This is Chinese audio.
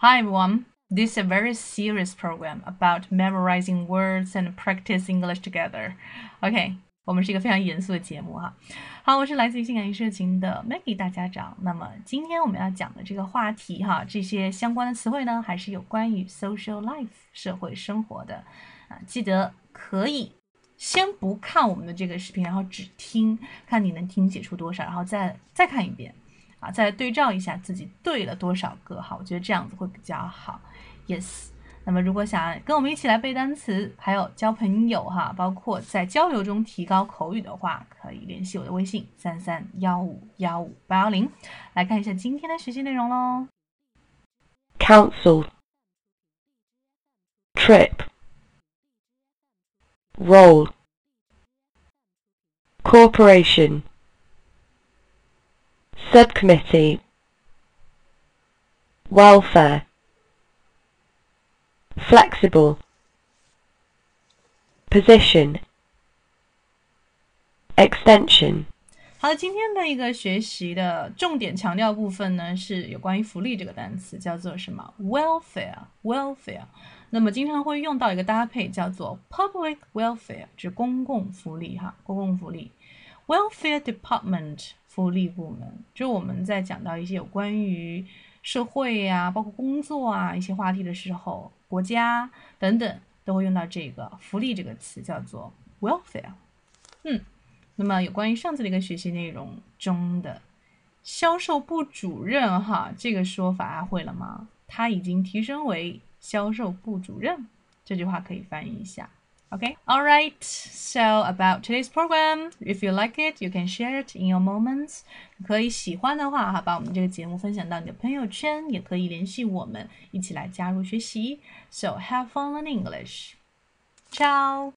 Hi everyone. This is a very serious program about memorizing words and practice English together. OK，我们是一个非常严肃的节目哈。好，我是来自于性感与社情的 Maggie 大家长。那么今天我们要讲的这个话题哈，这些相关的词汇呢，还是有关于 social life 社会生活的啊。记得可以先不看我们的这个视频，然后只听，看你能听解出多少，然后再再看一遍。啊，再对照一下自己对了多少个哈，我觉得这样子会比较好。Yes，那么如果想跟我们一起来背单词，还有交朋友哈，包括在交流中提高口语的话，可以联系我的微信三三幺五幺五八幺零。来看一下今天的学习内容喽。Council Trip Roll Corporation Subcommittee Welfare Flexible Position Extension 好的，今天的一个学习的重点强调部分呢，是有关于福利这个单词，叫做什么？welfare，welfare。那么经常会用到一个搭配，叫做 public welfare，指公共福利哈，公共福利。 Welfare department。福利部门，就我们在讲到一些有关于社会呀，包括工作啊一些话题的时候，国家等等都会用到这个福利这个词，叫做 welfare。嗯，那么有关于上次的一个学习内容中的销售部主任哈，这个说法会了吗？他已经提升为销售部主任，这句话可以翻译一下。Okay, all right. So about today's program, if you like it, you can share it in your moments. 可以喜欢的话哈，把我们这个节目分享到你的朋友圈，也可以联系我们一起来加入学习。So have fun in English. Ciao.